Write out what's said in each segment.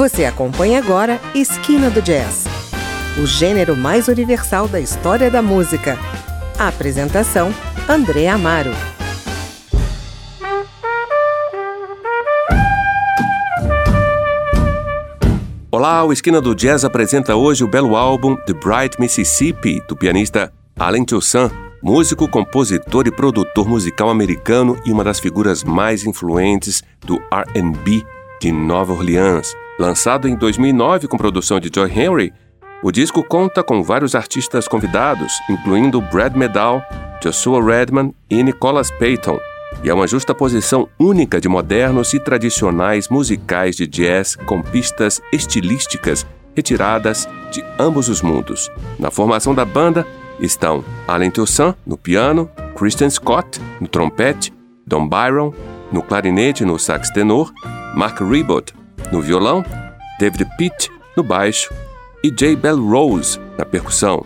Você acompanha agora Esquina do Jazz, o gênero mais universal da história da música. A apresentação: André Amaro. Olá, o Esquina do Jazz apresenta hoje o belo álbum The Bright Mississippi, do pianista Allen Toussaint, músico, compositor e produtor musical americano e uma das figuras mais influentes do R&B de Nova Orleans. Lançado em 2009 com produção de Joy Henry, o disco conta com vários artistas convidados, incluindo Brad Medal, Joshua Redman e Nicholas Payton, e é uma justa posição única de modernos e tradicionais musicais de jazz com pistas estilísticas retiradas de ambos os mundos. Na formação da banda estão Alan Toussaint no piano, Christian Scott no trompete, Don Byron no clarinete e no sax tenor, Mark Ribot no violão, David Pitt no baixo e J. Bell Rose na percussão.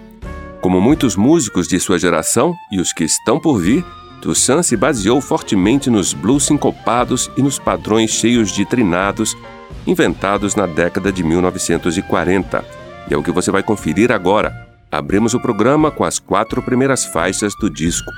Como muitos músicos de sua geração e os que estão por vir, Toussaint se baseou fortemente nos blues sincopados e nos padrões cheios de trinados inventados na década de 1940. E é o que você vai conferir agora. Abrimos o programa com as quatro primeiras faixas do disco.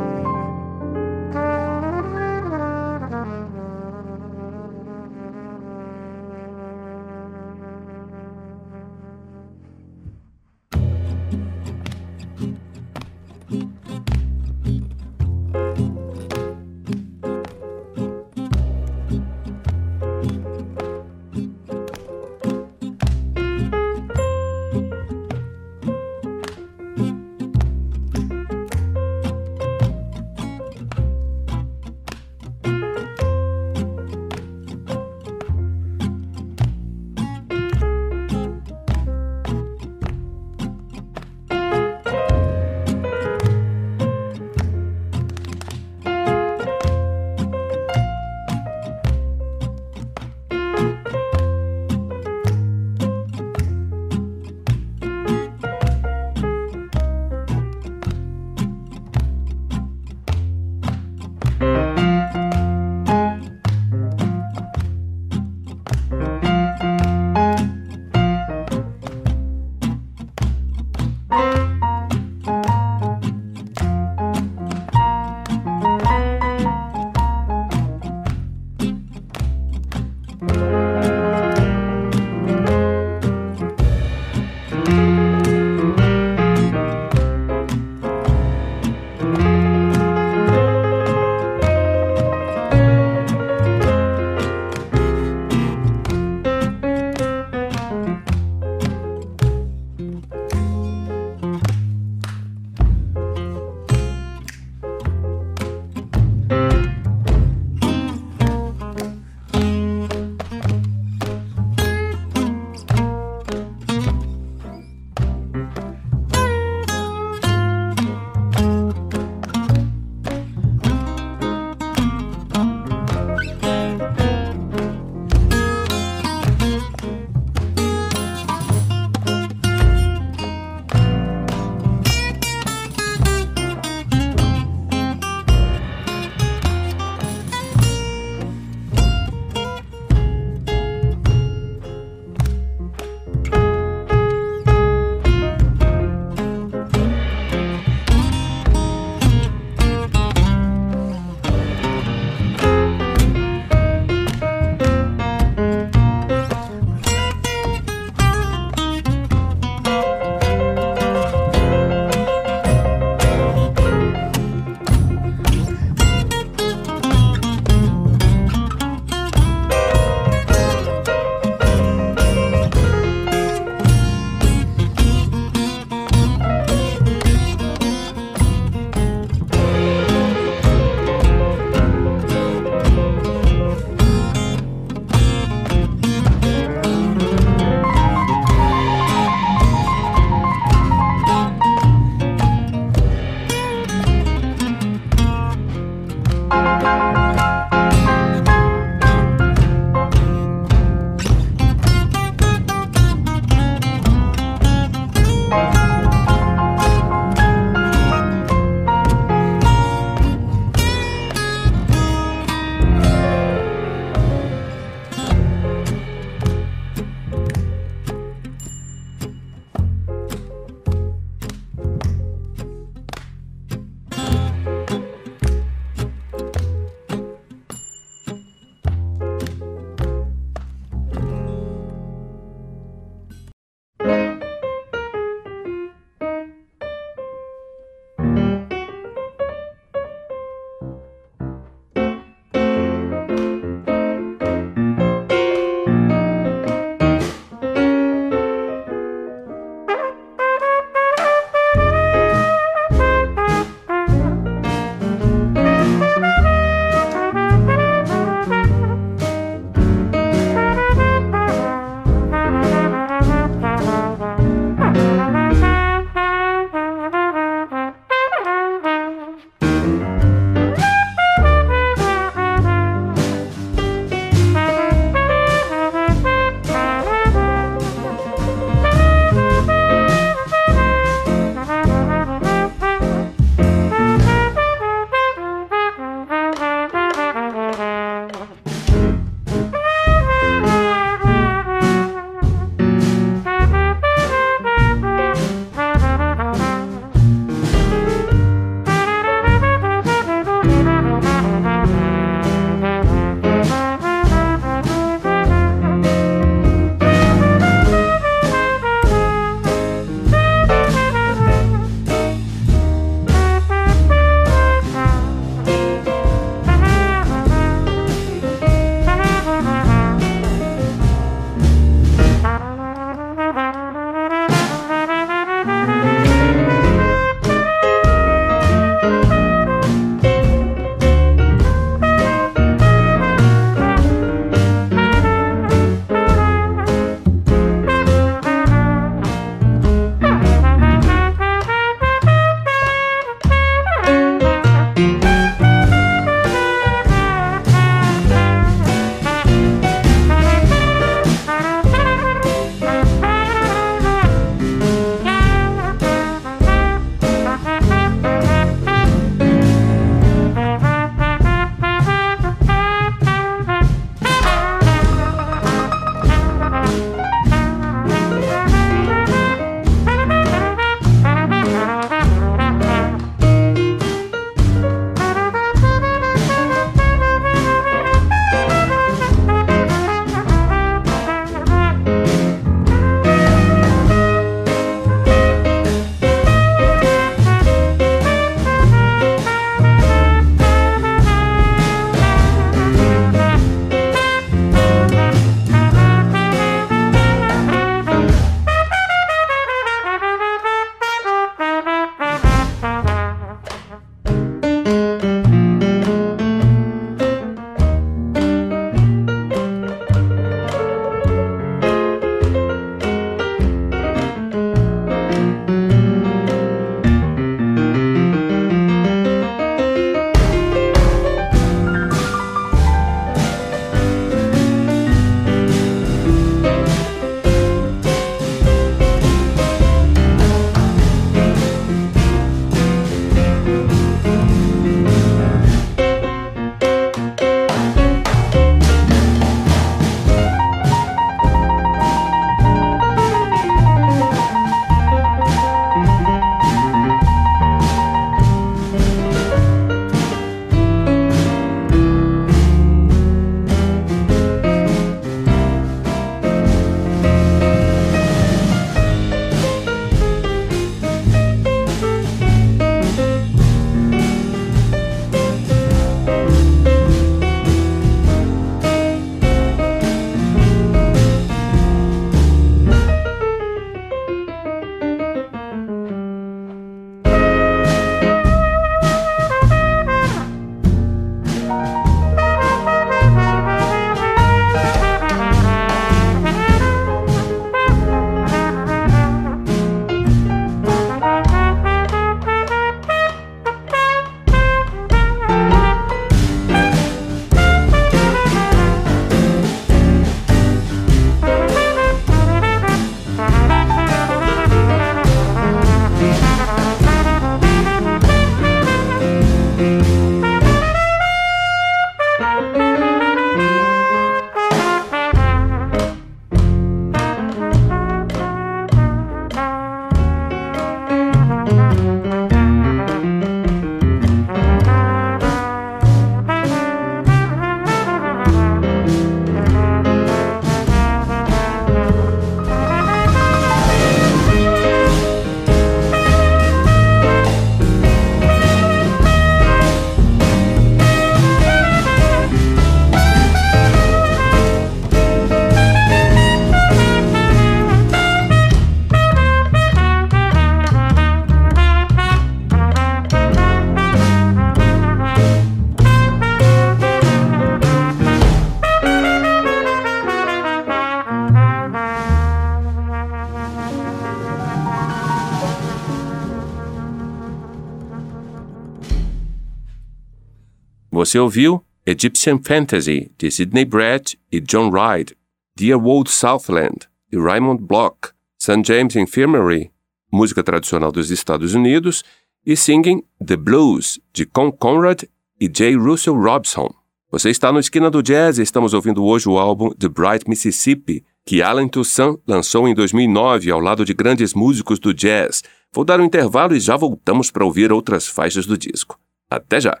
Você ouviu Egyptian Fantasy, de Sidney Brett e John Wright, Dear Old Southland, de Raymond Bloch, St. James Infirmary, música tradicional dos Estados Unidos, e Singing the Blues, de Con Conrad e J. Russell Robson. Você está no Esquina do Jazz e estamos ouvindo hoje o álbum The Bright Mississippi, que Alan Toussaint lançou em 2009 ao lado de grandes músicos do jazz. Vou dar um intervalo e já voltamos para ouvir outras faixas do disco. Até já!